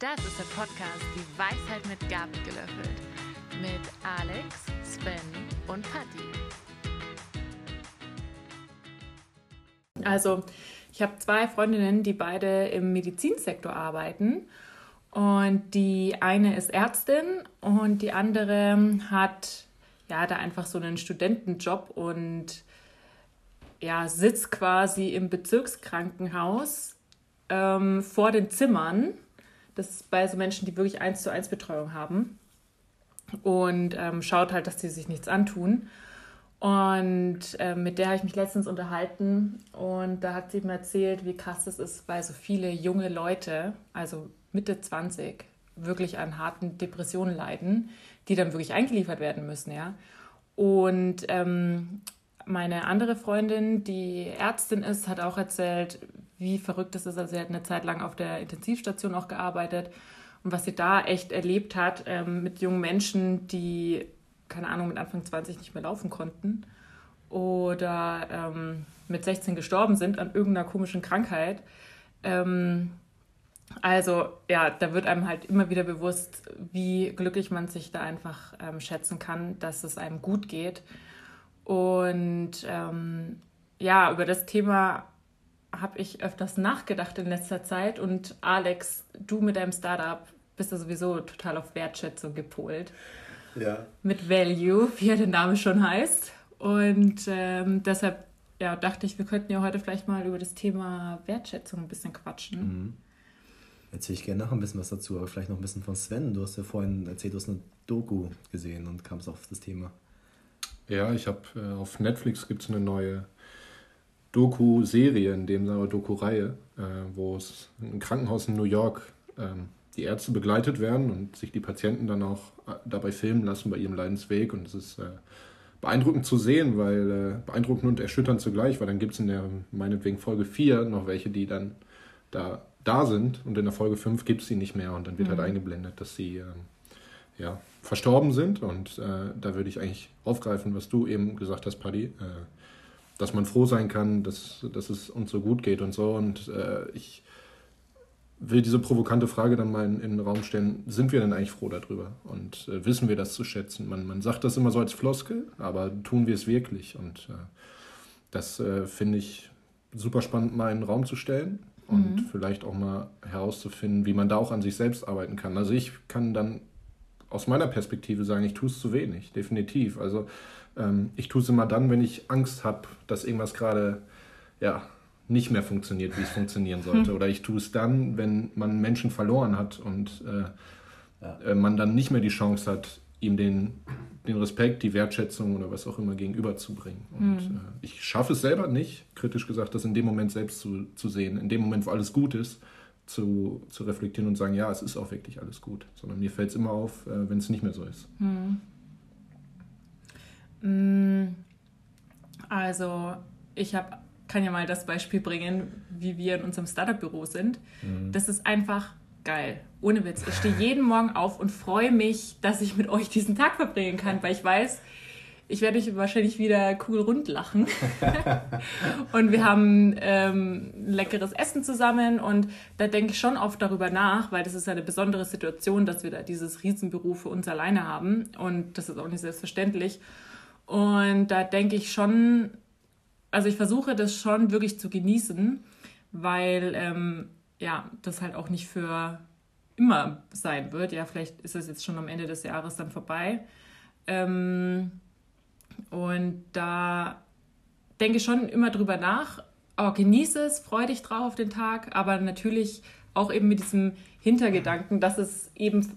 Das ist der Podcast Die Weisheit mit Gabel gelöffelt. Mit Alex, Sven und Patti. Also, ich habe zwei Freundinnen, die beide im Medizinsektor arbeiten. Und die eine ist Ärztin und die andere hat ja da einfach so einen Studentenjob und ja, sitzt quasi im Bezirkskrankenhaus ähm, vor den Zimmern. Das ist bei so Menschen, die wirklich eins zu eins Betreuung haben. Und ähm, schaut halt, dass sie sich nichts antun. Und äh, mit der habe ich mich letztens unterhalten und da hat sie mir erzählt, wie krass das ist, weil so viele junge Leute, also Mitte 20, wirklich an harten Depressionen leiden, die dann wirklich eingeliefert werden müssen, ja. Und ähm, meine andere Freundin, die Ärztin ist, hat auch erzählt, wie verrückt es ist. Also sie hat eine Zeit lang auf der Intensivstation auch gearbeitet und was sie da echt erlebt hat ähm, mit jungen Menschen, die, keine Ahnung, mit Anfang 20 nicht mehr laufen konnten oder ähm, mit 16 gestorben sind an irgendeiner komischen Krankheit. Ähm, also ja, da wird einem halt immer wieder bewusst, wie glücklich man sich da einfach ähm, schätzen kann, dass es einem gut geht. Und ähm, ja, über das Thema habe ich öfters nachgedacht in letzter Zeit. Und Alex, du mit deinem Startup bist ja sowieso total auf Wertschätzung gepolt. Ja. Mit Value, wie ja der Name schon heißt. Und ähm, deshalb ja, dachte ich, wir könnten ja heute vielleicht mal über das Thema Wertschätzung ein bisschen quatschen. Mhm. Erzähle ich gerne noch ein bisschen was dazu, aber vielleicht noch ein bisschen von Sven. Du hast ja vorhin erzählt, du hast eine Doku gesehen und kamst auf das Thema. Ja, ich habe äh, auf Netflix gibt es eine neue Doku-Serie, in dem Sinne Doku-Reihe, äh, wo es ein Krankenhaus in New York ähm, die Ärzte begleitet werden und sich die Patienten dann auch äh, dabei filmen lassen bei ihrem Leidensweg. Und es ist äh, beeindruckend zu sehen, weil äh, beeindruckend und erschütternd zugleich, weil dann gibt es in der meinetwegen Folge 4 noch welche, die dann da da sind und in der Folge 5 gibt es sie nicht mehr und dann wird halt mhm. halt eingeblendet, dass sie ähm, ja, verstorben sind und äh, da würde ich eigentlich aufgreifen, was du eben gesagt hast, Paddy, äh, dass man froh sein kann, dass, dass es uns so gut geht und so und äh, ich will diese provokante Frage dann mal in, in, den Raum stellen, sind wir denn eigentlich froh darüber und äh, wissen wir das zu schätzen? Man, man sagt das immer so als Floskel, aber tun wir es wirklich und äh, das äh, finde ich super spannend mal in den Raum zu stellen und mhm. vielleicht auch mal herauszufinden, wie man da auch an sich selbst arbeiten kann. Also ich kann dann aus meiner Perspektive sagen, ich tue es zu wenig, definitiv. Also ähm, ich tue es immer dann, wenn ich Angst habe, dass irgendwas gerade ja, nicht mehr funktioniert, wie es funktionieren sollte. Oder ich tue es dann, wenn man Menschen verloren hat und äh, ja. äh, man dann nicht mehr die Chance hat, ihm den, den Respekt, die Wertschätzung oder was auch immer gegenüberzubringen. Und mhm. äh, ich schaffe es selber nicht, kritisch gesagt, das in dem Moment selbst zu, zu sehen, in dem Moment, wo alles gut ist, zu, zu reflektieren und sagen, ja, es ist auch wirklich alles gut. Sondern mir fällt es immer auf, äh, wenn es nicht mehr so ist. Mhm. Mm, also, ich hab, kann ja mal das Beispiel bringen, wie wir in unserem Startup-Büro sind. Mhm. Das ist einfach geil. Ohne Witz. Ich stehe jeden Morgen auf und freue mich, dass ich mit euch diesen Tag verbringen kann, weil ich weiß, ich werde euch wahrscheinlich wieder kugelrund lachen. und wir haben ähm, leckeres Essen zusammen und da denke ich schon oft darüber nach, weil das ist eine besondere Situation, dass wir da dieses Riesenbüro für uns alleine haben und das ist auch nicht selbstverständlich. Und da denke ich schon, also ich versuche das schon wirklich zu genießen, weil ähm, ja, das halt auch nicht für immer sein wird. Ja, vielleicht ist es jetzt schon am Ende des Jahres dann vorbei. Ähm, und da denke ich schon immer drüber nach. Oh, genieße es, freue dich drauf auf den Tag, aber natürlich auch eben mit diesem Hintergedanken, dass es eben,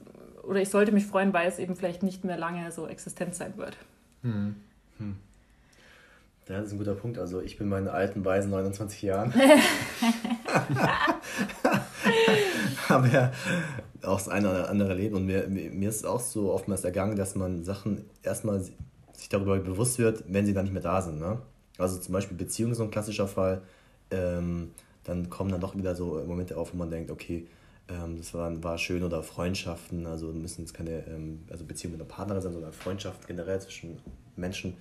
oder ich sollte mich freuen, weil es eben vielleicht nicht mehr lange so existent sein wird. Hm. Hm. Ja, das ist ein guter Punkt. Also ich bin meinen alten, weisen 29 Jahren. habe ja auch das eine oder andere erlebt und mir, mir ist auch so oftmals ergangen, dass man Sachen erstmal sich darüber bewusst wird, wenn sie dann nicht mehr da sind. Ne? Also zum Beispiel Beziehung ist so ein klassischer Fall. Ähm, dann kommen dann doch wieder so Momente auf, wo man denkt, okay, ähm, das war, war schön oder Freundschaften, also müssen es keine ähm, also Beziehungen mit einer Partnerin sein, sondern Freundschaften generell zwischen Menschen.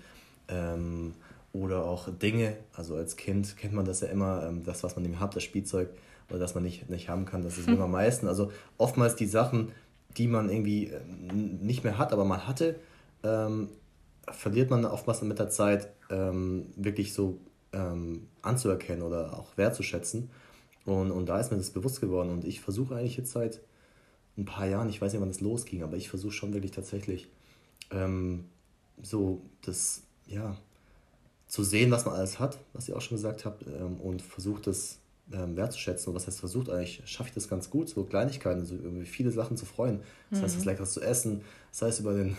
Ähm, oder auch Dinge, also als Kind kennt man das ja immer, ähm, das, was man eben hat, das Spielzeug, oder dass man nicht, nicht haben kann. Das ist immer am meisten. Also oftmals die Sachen, die man irgendwie äh, nicht mehr hat, aber man hatte, ähm, verliert man oftmals mit der Zeit ähm, wirklich so ähm, anzuerkennen oder auch wertzuschätzen. Und, und da ist mir das bewusst geworden. Und ich versuche eigentlich jetzt seit ein paar Jahren, ich weiß nicht, wann das losging, aber ich versuche schon wirklich tatsächlich ähm, so das, ja, zu sehen, was man alles hat, was ihr auch schon gesagt habt, ähm, und versucht das ähm, wertzuschätzen. Und was heißt versucht eigentlich, schaffe ich das ganz gut, so Kleinigkeiten, so irgendwie viele Sachen zu freuen. Das heißt, mhm. das Leckeres zu essen, das heißt über den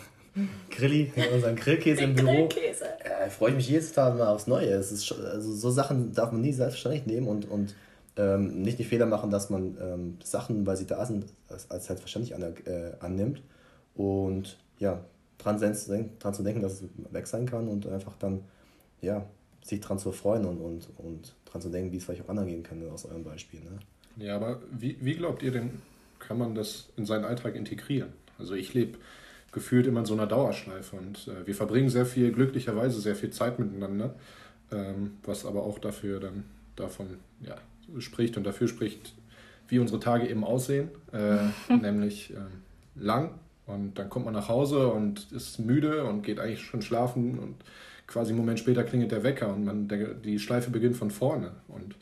Grilli, unseren Grillkäse im Büro. Grillkäse. Ja, freue ich mich jedes Tag mal aufs Neue. Es ist also so Sachen darf man nie selbstverständlich nehmen und, und ähm, nicht die Fehler machen, dass man ähm, Sachen, weil sie da sind, als, als selbstverständlich an, äh, annimmt. Und ja, dran, dran zu denken, dass es weg sein kann und einfach dann ja, sich dran zu freuen und, und, und dran zu denken, wie es vielleicht auch anderen gehen kann aus eurem Beispiel. Ne? Ja, aber wie, wie glaubt ihr denn, kann man das in seinen Alltag integrieren? Also ich lebe gefühlt immer in so einer Dauerschleife und äh, wir verbringen sehr viel, glücklicherweise sehr viel Zeit miteinander, ähm, was aber auch dafür dann davon ja, spricht und dafür spricht, wie unsere Tage eben aussehen, äh, nämlich äh, lang und dann kommt man nach Hause und ist müde und geht eigentlich schon schlafen und quasi einen Moment später klingelt der Wecker und man, der, die Schleife beginnt von vorne. Und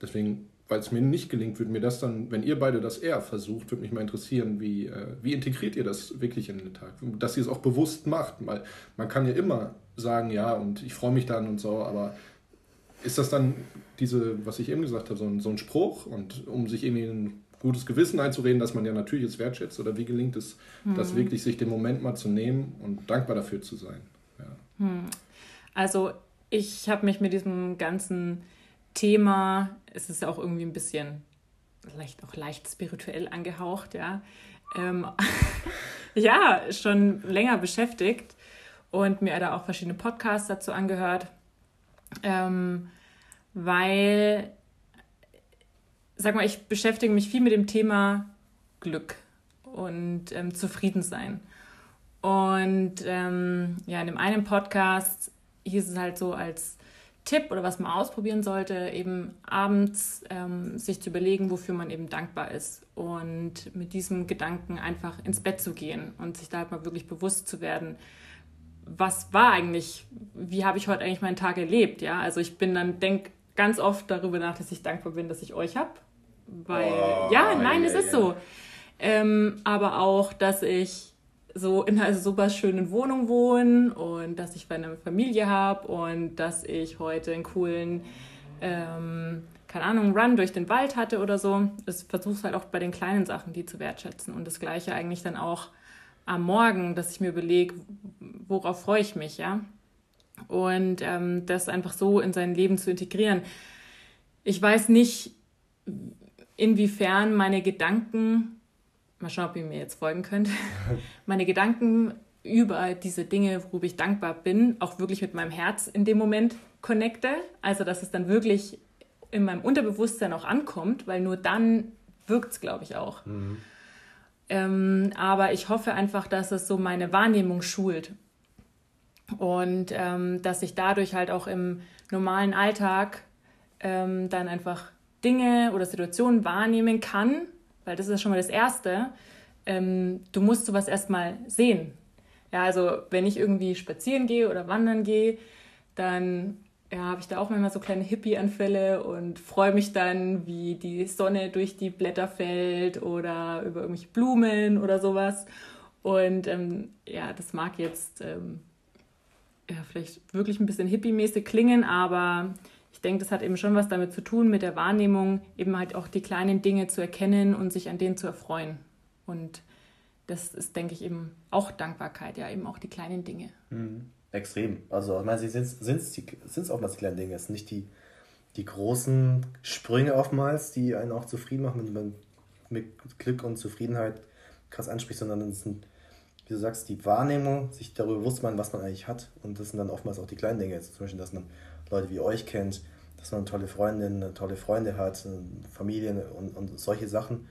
deswegen, weil es mir nicht gelingt, würde mir das dann, wenn ihr beide das eher versucht, würde mich mal interessieren, wie, äh, wie integriert ihr das wirklich in den Tag? Dass ihr es auch bewusst macht, weil man kann ja immer sagen, ja, und ich freue mich dann und so, aber ist das dann diese, was ich eben gesagt habe, so ein, so ein Spruch und um sich irgendwie ein gutes Gewissen einzureden, dass man ja natürlich es wertschätzt oder wie gelingt es, mhm. das wirklich sich den Moment mal zu nehmen und dankbar dafür zu sein? Ja. Mhm. Also ich habe mich mit diesem ganzen Thema, es ist auch irgendwie ein bisschen vielleicht auch leicht spirituell angehaucht, ja, ähm, ja, schon länger beschäftigt und mir da auch verschiedene Podcasts dazu angehört, ähm, weil, sag mal, ich beschäftige mich viel mit dem Thema Glück und ähm, Zufriedensein. Und ähm, ja, in dem einen Podcast hieß es halt so als Tipp oder was man ausprobieren sollte, eben abends ähm, sich zu überlegen, wofür man eben dankbar ist und mit diesem Gedanken einfach ins Bett zu gehen und sich da halt mal wirklich bewusst zu werden, was war eigentlich, wie habe ich heute eigentlich meinen Tag erlebt, ja, also ich bin dann, denk ganz oft darüber nach, dass ich dankbar bin, dass ich euch habe, weil, oh, ja, nein, ja, es ist ja. so, ähm, aber auch, dass ich so in einer super schönen Wohnung wohne und dass ich eine Familie habe und dass ich heute einen coolen, ähm, keine Ahnung, Run durch den Wald hatte oder so. Ich versuche halt auch bei den kleinen Sachen, die zu wertschätzen. Und das Gleiche eigentlich dann auch am Morgen, dass ich mir überlege, worauf freue ich mich, ja. Und ähm, das einfach so in sein Leben zu integrieren. Ich weiß nicht, inwiefern meine Gedanken mal schauen, ob ihr mir jetzt folgen könnt, meine Gedanken über diese Dinge, worüber ich dankbar bin, auch wirklich mit meinem Herz in dem Moment connecte. Also, dass es dann wirklich in meinem Unterbewusstsein auch ankommt, weil nur dann wirkt es, glaube ich, auch. Mhm. Ähm, aber ich hoffe einfach, dass es so meine Wahrnehmung schult und ähm, dass ich dadurch halt auch im normalen Alltag ähm, dann einfach Dinge oder Situationen wahrnehmen kann, weil das ist schon mal das Erste. Ähm, du musst sowas erstmal sehen. Ja, also wenn ich irgendwie spazieren gehe oder wandern gehe, dann ja, habe ich da auch manchmal so kleine Hippie-Anfälle und freue mich dann, wie die Sonne durch die Blätter fällt oder über irgendwelche Blumen oder sowas. Und ähm, ja, das mag jetzt ähm, ja, vielleicht wirklich ein bisschen hippie-mäßig klingen, aber ich denke, das hat eben schon was damit zu tun, mit der Wahrnehmung, eben halt auch die kleinen Dinge zu erkennen und sich an denen zu erfreuen. Und das ist, denke ich, eben auch Dankbarkeit, ja, eben auch die kleinen Dinge. Mhm. Extrem. Also, ich meine, sind es oftmals die kleinen Dinge, es sind nicht die, die großen Sprünge oftmals, die einen auch zufrieden machen, wenn man mit Glück und Zufriedenheit krass anspricht, sondern es sind, wie du sagst, die Wahrnehmung, sich darüber bewusst machen, was man eigentlich hat. Und das sind dann oftmals auch die kleinen Dinge. Also zum Beispiel, dass man Leute wie euch kennt, dass man tolle Freundinnen, tolle Freunde hat, Familien und, und solche Sachen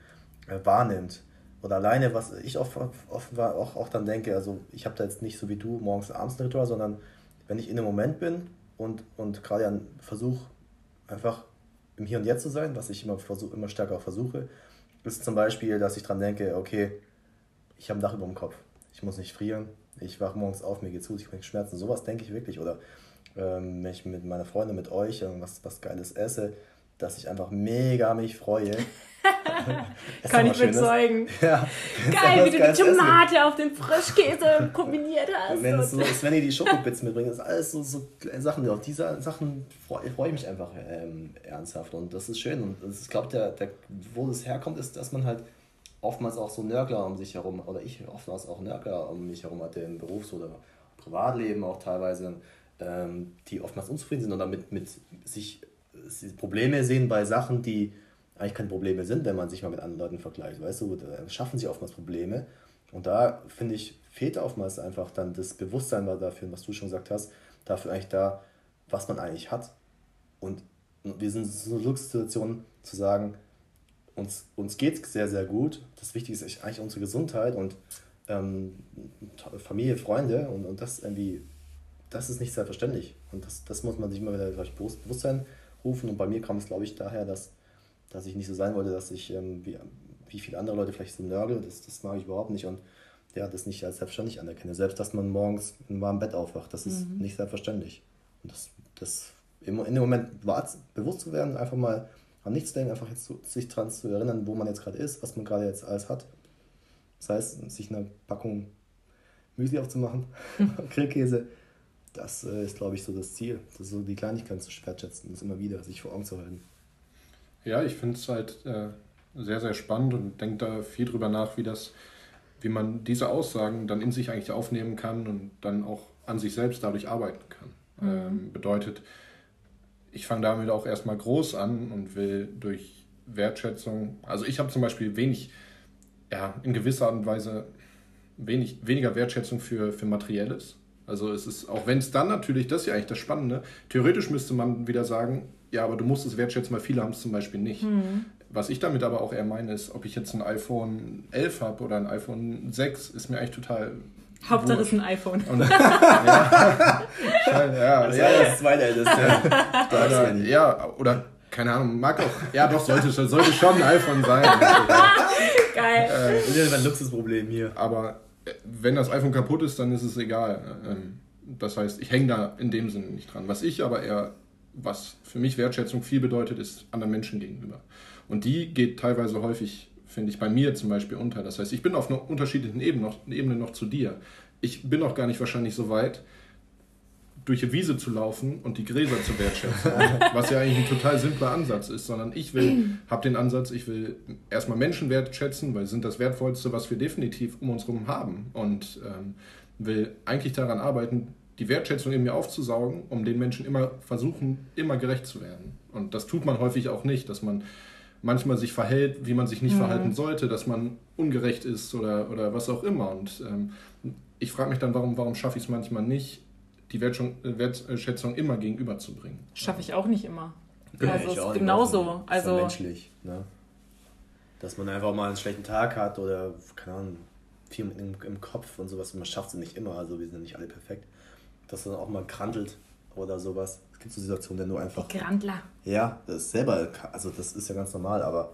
äh, wahrnimmt. Oder alleine, was ich oft, auch, auch dann denke, also ich habe da jetzt nicht so wie du morgens abends ein Ritual, sondern wenn ich in einem Moment bin und, und gerade versuche, einfach im Hier und Jetzt zu sein, was ich immer, versuch, immer stärker versuche, ist zum Beispiel, dass ich dran denke, okay, ich habe ein Dach über dem Kopf, ich muss nicht frieren, ich wache morgens auf, mir geht's gut, ich habe Schmerzen, sowas denke ich wirklich. Oder ähm, wenn ich mit meiner Freundin, mit euch irgendwas was Geiles esse, dass ich einfach mega mich freue. Kann ich bezeugen. Ja, Geil, wie du die Tomate essen. auf den Frischkäse kombiniert hast. Wenn so wenn ihr die Schokobits mitbringt, ist alles so, so Sachen, auf diese Sachen freue freu ich mich einfach ähm, ernsthaft. Und das ist schön. Und das, ich glaube, der, der, wo das herkommt, ist, dass man halt oftmals auch so Nörgler um sich herum, oder ich oftmals auch Nörgler um mich herum hatte im Berufs- oder Privatleben auch teilweise, ähm, die oftmals unzufrieden sind oder mit, mit sich Probleme sehen bei Sachen, die eigentlich keine Probleme sind, wenn man sich mal mit anderen Leuten vergleicht. Weißt du, da schaffen sie oftmals Probleme. Und da finde ich, fehlt oftmals einfach dann das Bewusstsein dafür, was du schon gesagt hast, dafür eigentlich da, was man eigentlich hat. Und wir sind in so einer Glückssituation zu sagen, uns, uns geht es sehr, sehr gut. Das Wichtigste ist eigentlich unsere Gesundheit und ähm, Familie, Freunde und, und das irgendwie, das ist nicht selbstverständlich. Und das, das muss man sich immer wieder ich, Bewusstsein rufen. Und bei mir kam es, glaube ich, daher, dass dass ich nicht so sein wollte, dass ich, ähm, wie, wie viele andere Leute vielleicht so nörgel, das, das mag ich überhaupt nicht und ja, das nicht als selbstverständlich anerkenne. Selbst, dass man morgens in einem warmen Bett aufwacht, das ist mhm. nicht selbstverständlich. Und das, das in dem Moment bewusst zu werden, einfach mal an nichts denken, einfach jetzt so, sich daran zu erinnern, wo man jetzt gerade ist, was man gerade jetzt alles hat. Das heißt, sich eine Packung Müsli aufzumachen, Grillkäse, das äh, ist, glaube ich, so das Ziel. Das ist so die Kleinigkeiten zu wertschätzen, das immer wieder sich vor Augen zu halten. Ja, ich finde es halt äh, sehr, sehr spannend und denke da viel drüber nach, wie das, wie man diese Aussagen dann in sich eigentlich aufnehmen kann und dann auch an sich selbst dadurch arbeiten kann. Mhm. Ähm, bedeutet, ich fange damit auch erstmal groß an und will durch Wertschätzung, also ich habe zum Beispiel wenig, ja, in gewisser Art und Weise wenig, weniger Wertschätzung für, für Materielles. Also es ist, auch wenn es dann natürlich, das ist ja eigentlich das Spannende, theoretisch müsste man wieder sagen, ja, aber du musst es wertschätzen, weil viele haben es zum Beispiel nicht. Mhm. Was ich damit aber auch eher meine, ist, ob ich jetzt ein iPhone 11 habe oder ein iPhone 6, ist mir eigentlich total. Hauptsache es ist ein iPhone. Und, ja, ja, das ja, das zweitälteste. Ja, ja, oder keine Ahnung, mag auch. Ja, doch, sollte, sollte schon ein iPhone sein. Geil. Äh, das ist ein Luxusproblem hier. Aber äh, wenn das iPhone kaputt ist, dann ist es egal. Ähm, das heißt, ich hänge da in dem Sinne nicht dran. Was ich aber eher was für mich Wertschätzung viel bedeutet, ist anderen Menschen gegenüber. Und die geht teilweise häufig, finde ich, bei mir zum Beispiel unter. Das heißt, ich bin auf einer unterschiedlichen Ebene noch, Ebene noch zu dir. Ich bin auch gar nicht wahrscheinlich so weit, durch die Wiese zu laufen und die Gräser zu wertschätzen, was ja eigentlich ein total simpler Ansatz ist, sondern ich will, habe den Ansatz, ich will erstmal Menschen wertschätzen, weil sie sind das Wertvollste, was wir definitiv um uns herum haben und ähm, will eigentlich daran arbeiten, die Wertschätzung in mir aufzusaugen, um den Menschen immer versuchen, immer gerecht zu werden. Und das tut man häufig auch nicht, dass man manchmal sich verhält, wie man sich nicht mhm. verhalten sollte, dass man ungerecht ist oder, oder was auch immer. Und ähm, ich frage mich dann, warum, warum schaffe ich es manchmal nicht, die Wertschätzung immer gegenüberzubringen. Schaffe ich auch nicht immer. Ja, also es ist genauso. Also menschlich. Ne? Dass man einfach mal einen schlechten Tag hat oder, keine Ahnung, viel im, im Kopf und sowas. Man schafft es nicht immer, also wir sind nicht alle perfekt dass dann auch mal krantelt oder sowas. Es gibt so Situationen, wenn du einfach. Die Krantler. Ja, das ist selber, also das ist ja ganz normal, aber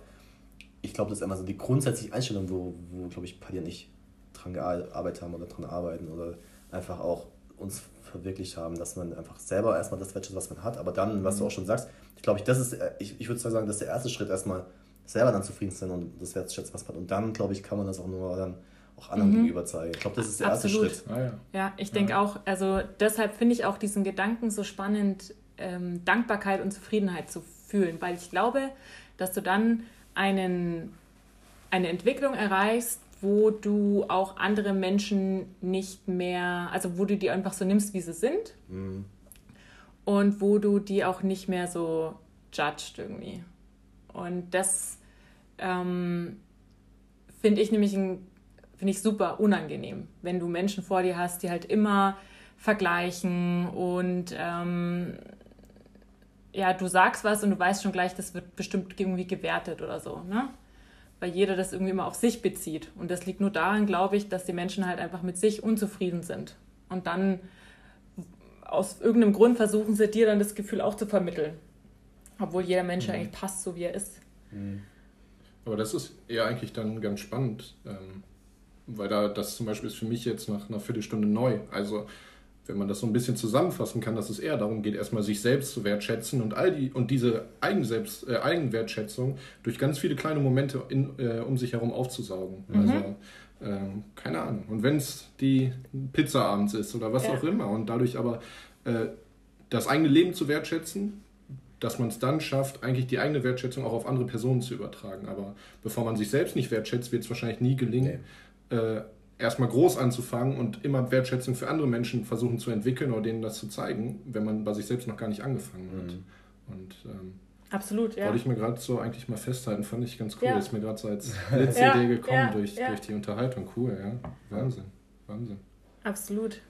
ich glaube, das ist immer so die grundsätzliche Einstellung, wo, wo glaube ich, Paddy und ich dran gearbeitet haben oder dran arbeiten oder einfach auch uns verwirklicht haben, dass man einfach selber erstmal das wertschätzt, was man hat, aber dann, was du mhm. auch schon sagst, ich glaube, ich, das ist, ich, ich würde sagen, das ist der erste Schritt, erstmal selber dann zufrieden zu sein und das wertschätzen, was man hat. Und dann, glaube ich, kann man das auch nur dann auch anderen mhm. gegenüber zeigen. Ich glaube, das ist der Absolut. erste Schritt. Ah, ja. ja. ich denke ja. auch, also deshalb finde ich auch diesen Gedanken so spannend, ähm, Dankbarkeit und Zufriedenheit zu fühlen, weil ich glaube, dass du dann einen, eine Entwicklung erreichst, wo du auch andere Menschen nicht mehr, also wo du die einfach so nimmst, wie sie sind mhm. und wo du die auch nicht mehr so judged irgendwie. Und das ähm, finde ich nämlich ein finde ich super unangenehm, wenn du Menschen vor dir hast, die halt immer vergleichen und ähm, ja, du sagst was und du weißt schon gleich, das wird bestimmt irgendwie gewertet oder so, ne? Weil jeder das irgendwie immer auf sich bezieht. Und das liegt nur daran, glaube ich, dass die Menschen halt einfach mit sich unzufrieden sind. Und dann aus irgendeinem Grund versuchen sie dir dann das Gefühl auch zu vermitteln. Obwohl jeder Mensch mhm. eigentlich passt, so wie er ist. Mhm. Aber das ist eher eigentlich dann ganz spannend, ähm, weil da das zum Beispiel ist für mich jetzt nach einer Viertelstunde neu. Also wenn man das so ein bisschen zusammenfassen kann, dass es eher darum geht, erstmal sich selbst zu wertschätzen und all die und diese Eigenselbst, äh, Eigenwertschätzung durch ganz viele kleine Momente in, äh, um sich herum aufzusaugen. Mhm. Also ähm, keine Ahnung. Und wenn es die Pizza abends ist oder was ja. auch immer und dadurch aber äh, das eigene Leben zu wertschätzen, dass man es dann schafft, eigentlich die eigene Wertschätzung auch auf andere Personen zu übertragen. Aber bevor man sich selbst nicht wertschätzt, wird es wahrscheinlich nie gelingen, nee. Äh, erstmal groß anzufangen und immer Wertschätzung für andere Menschen versuchen zu entwickeln oder denen das zu zeigen, wenn man bei sich selbst noch gar nicht angefangen hat. Mhm. Und ähm, Absolut, ja. Wollte ich mir gerade so eigentlich mal festhalten, fand ich ganz cool. Ja. Ist mir gerade so als letzte ja, Idee gekommen ja, durch, durch die Unterhaltung. Cool, ja. Wahnsinn. Wahnsinn. Absolut.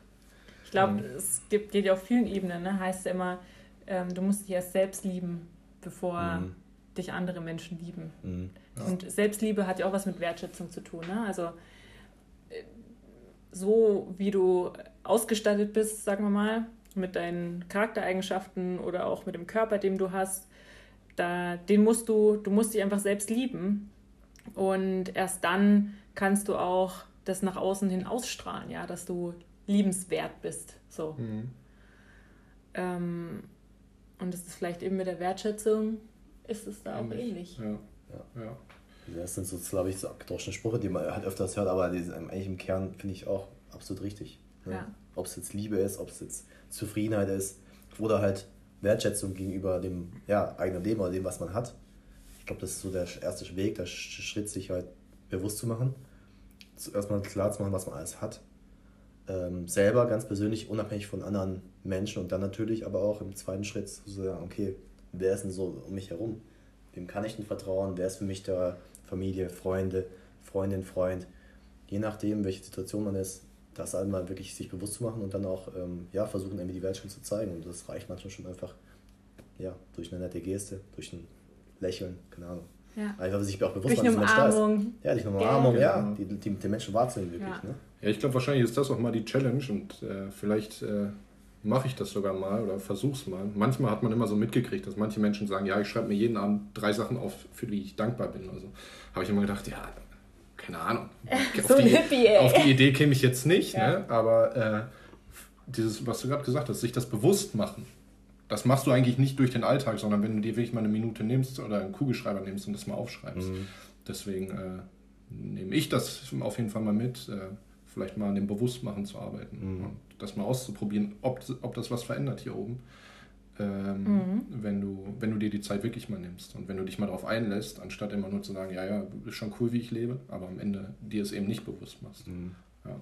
Ich glaube, mhm. es gibt, geht ja auf vielen Ebenen, ne? heißt ja immer, ähm, du musst dich erst selbst lieben, bevor mhm. dich andere Menschen lieben. Mhm. Und Selbstliebe hat ja auch was mit Wertschätzung zu tun. Ne? Also so wie du ausgestattet bist, sagen wir mal, mit deinen Charaktereigenschaften oder auch mit dem Körper, den du hast, da, den musst du, du musst dich einfach selbst lieben. Und erst dann kannst du auch das nach außen hin ausstrahlen, ja, dass du liebenswert bist. So. Mhm. Ähm, und das ist vielleicht eben mit der Wertschätzung, ist es da ähnlich. auch ähnlich. Ja. Ja. ja. Das sind so, glaube ich, so abgedroschene Sprüche, die man halt öfters hört, aber die sind eigentlich im Kern, finde ich, auch absolut richtig. Ne? Ja. Ob es jetzt Liebe ist, ob es jetzt Zufriedenheit ist oder halt Wertschätzung gegenüber dem ja, eigenen Leben oder dem, was man hat. Ich glaube, das ist so der erste Weg, der Schritt, sich halt bewusst zu machen. Zuerst mal klar zu machen, was man alles hat. Ähm, selber ganz persönlich, unabhängig von anderen Menschen und dann natürlich aber auch im zweiten Schritt zu sagen, okay, wer ist denn so um mich herum? Wem kann ich denn vertrauen? Wer ist für mich da? Familie, Freunde, Freundin, Freund? Je nachdem, welche Situation man ist, das einmal wirklich sich bewusst zu machen und dann auch ähm, ja, versuchen, irgendwie die Welt schon zu zeigen. Und das reicht manchmal schon einfach ja, durch eine nette Geste, durch ein Lächeln, keine Ahnung. Ja. Einfach sich auch bewusst machen, dass man da ist. Ja, durch eine Umarmung, ja, genau. die, die, die Menschen wahrzunehmen wirklich. Ja. Ne? ja, ich glaube, wahrscheinlich ist das auch mal die Challenge und äh, vielleicht äh, mache ich das sogar mal oder versuch's mal. Manchmal hat man immer so mitgekriegt, dass manche Menschen sagen, ja, ich schreibe mir jeden Abend drei Sachen auf, für die ich dankbar bin. Also habe ich immer gedacht, ja, keine Ahnung. Auf, so die, Hippie, auf die Idee käme ich jetzt nicht, ja. ne? aber äh, dieses, was du gerade gesagt hast, sich das bewusst machen, das machst du eigentlich nicht durch den Alltag, sondern wenn du dir wirklich mal eine Minute nimmst oder einen Kugelschreiber nimmst und das mal aufschreibst. Mhm. Deswegen äh, nehme ich das auf jeden Fall mal mit, äh, vielleicht mal an dem Bewusstmachen zu arbeiten mhm. und das mal auszuprobieren, ob, ob das was verändert hier oben ähm, mhm. wenn, du, wenn du dir die Zeit wirklich mal nimmst und wenn du dich mal darauf einlässt, anstatt immer nur zu sagen, ja, ja, ist schon cool, wie ich lebe, aber am Ende dir es eben nicht bewusst machst. Mhm. Ja.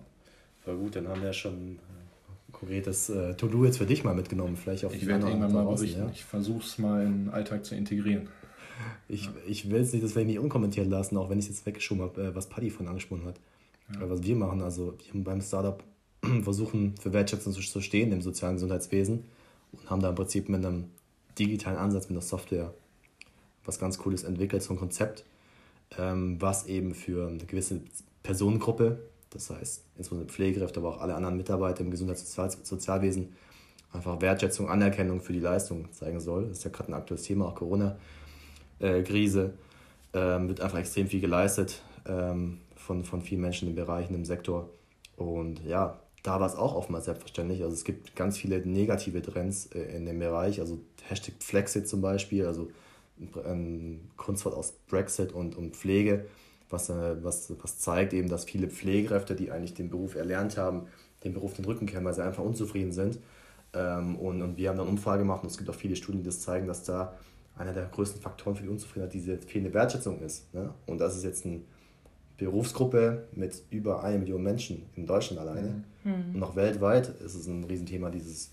Voll gut, dann haben wir ja schon ein äh, konkretes äh, To-Do jetzt für dich mal mitgenommen, vielleicht auf Ich werde irgendwann mal berichten, ja? ich versuche es mal in den Alltag zu integrieren. Ich, ja. ich will es nicht, das werde ich nicht unkommentiert lassen, auch wenn ich es jetzt weggeschoben habe, äh, was Paddy von angesprochen hat. Ja. Was wir machen, also wir haben beim Startup versuchen für Wertschätzung zu stehen im sozialen Gesundheitswesen und haben da im Prinzip mit einem digitalen Ansatz, mit einer Software, was ganz Cooles entwickelt, so ein Konzept, ähm, was eben für eine gewisse Personengruppe, das heißt insbesondere Pflegekräfte, aber auch alle anderen Mitarbeiter im Gesundheits- und Sozialwesen, einfach Wertschätzung, Anerkennung für die Leistung zeigen soll. Das ist ja gerade ein aktuelles Thema, auch Corona-Krise. Ähm, wird einfach extrem viel geleistet ähm, von, von vielen Menschen in den Bereichen im Sektor. Und ja, da war es auch oftmals selbstverständlich. Also es gibt ganz viele negative Trends äh, in dem Bereich. Also Hashtag Flexit zum Beispiel, also ein Kunstwort aus Brexit und, und Pflege, was, äh, was, was zeigt eben, dass viele Pflegekräfte, die eigentlich den Beruf erlernt haben, den Beruf den Rücken kehren, weil sie einfach unzufrieden sind. Ähm, und, und wir haben dann Umfrage gemacht und es gibt auch viele Studien, die das zeigen, dass da einer der größten Faktoren für die Unzufriedenheit diese fehlende Wertschätzung ist. Ne? Und das ist jetzt ein Berufsgruppe mit über eine Million Menschen in Deutschland alleine. Mhm. Und auch weltweit ist es ein Riesenthema, dieses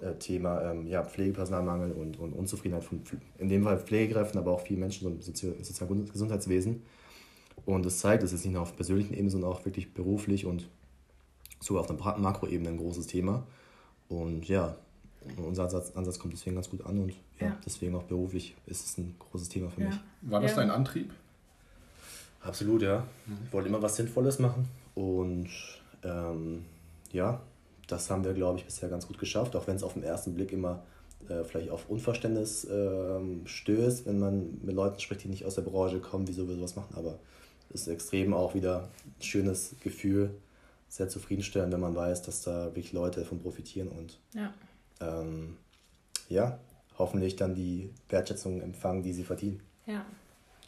äh, Thema ähm, ja, Pflegepersonalmangel und, und Unzufriedenheit von in dem Fall Pflegekräften, aber auch vielen Menschen im Sozial sozialen Gesundheitswesen. Und das zeigt, es ist nicht nur auf persönlichen Ebene, sondern auch wirklich beruflich und sogar auf der Makroebene ein großes Thema. Und ja, unser Ansatz, Ansatz kommt deswegen ganz gut an und ja, ja. deswegen auch beruflich ist es ein großes Thema für ja. mich. War das dein Antrieb? Absolut, ja. Ich wollte immer was Sinnvolles machen und ähm, ja, das haben wir, glaube ich, bisher ganz gut geschafft, auch wenn es auf den ersten Blick immer äh, vielleicht auf Unverständnis äh, stößt, wenn man mit Leuten spricht, die nicht aus der Branche kommen, wieso wir sowas machen. Aber es ist extrem auch wieder ein schönes Gefühl, sehr zufriedenstellend, wenn man weiß, dass da wirklich Leute davon profitieren und Ja. ähm, ja, hoffentlich dann die Wertschätzung empfangen, die sie verdienen. Ja,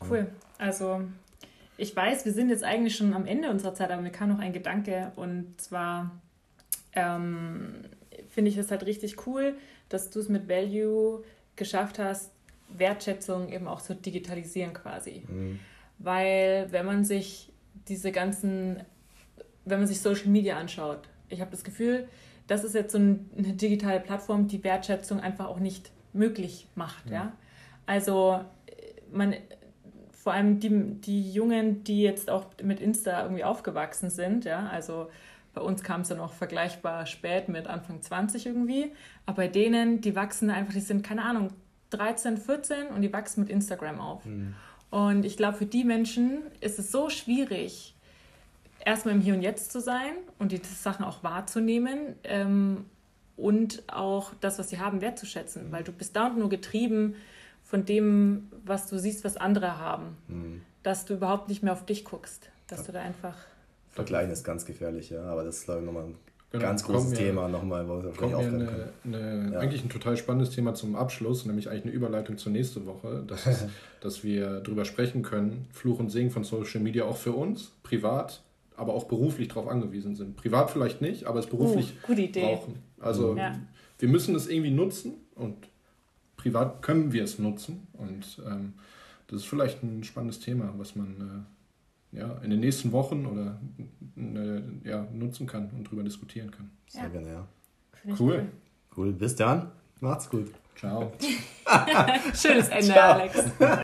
cool. Also ich weiß, wir sind jetzt eigentlich schon am Ende unserer Zeit, aber mir kam noch ein Gedanke und zwar ähm, finde ich es halt richtig cool, dass du es mit Value geschafft hast, Wertschätzung eben auch zu digitalisieren quasi. Mhm. Weil wenn man sich diese ganzen, wenn man sich Social Media anschaut, ich habe das Gefühl, das ist jetzt so ein- eine digitale Plattform, die Wertschätzung einfach auch nicht möglich macht. Ja? Also äh, man, vor allem die, die Jungen, die jetzt auch mit Insta irgendwie aufgewachsen sind, ja, also bei uns kam es dann auch vergleichbar spät mit Anfang 20 irgendwie, aber bei denen, die wachsen einfach, die sind, keine Ahnung, 13, 14 und die wachsen mit Instagram auf. Und ich glaube, für die Menschen ist es so schwierig, erstmal im Hier und Jetzt zu sein und die Sachen auch wahrzunehmen ähm, und auch das, was sie haben, wertzuschätzen, weil du bist dauernd nur getrieben von dem, was du siehst, was andere haben, Mhm. dass du überhaupt nicht mehr auf dich guckst, dass du da einfach Vergleichen ist ganz gefährlich, ja, aber das ist, glaube ich, nochmal ein Genau, ganz großes wir- Thema, nochmal, wo wir Kommt mir eine, können. eine, Ja. eigentlich ein total spannendes Thema zum Abschluss, nämlich eigentlich eine Überleitung zur nächsten Woche, das ist, dass wir darüber sprechen können, Fluch und Segen von Social Media auch für uns, privat, aber auch beruflich darauf angewiesen sind. Privat vielleicht nicht, aber es beruflich Uh, gute Idee. brauchen. Also Ja. wir müssen es irgendwie nutzen und privat können wir es nutzen und ähm, das ist vielleicht ein spannendes Thema, was man äh, ja, in den nächsten Wochen oder äh, ja, nutzen kann und darüber diskutieren kann. Sehr Ja. gerne, ja. Ich Cool. Cool, bis dann. Macht's gut. Ciao. Schönes Ende, Ciao. Alex.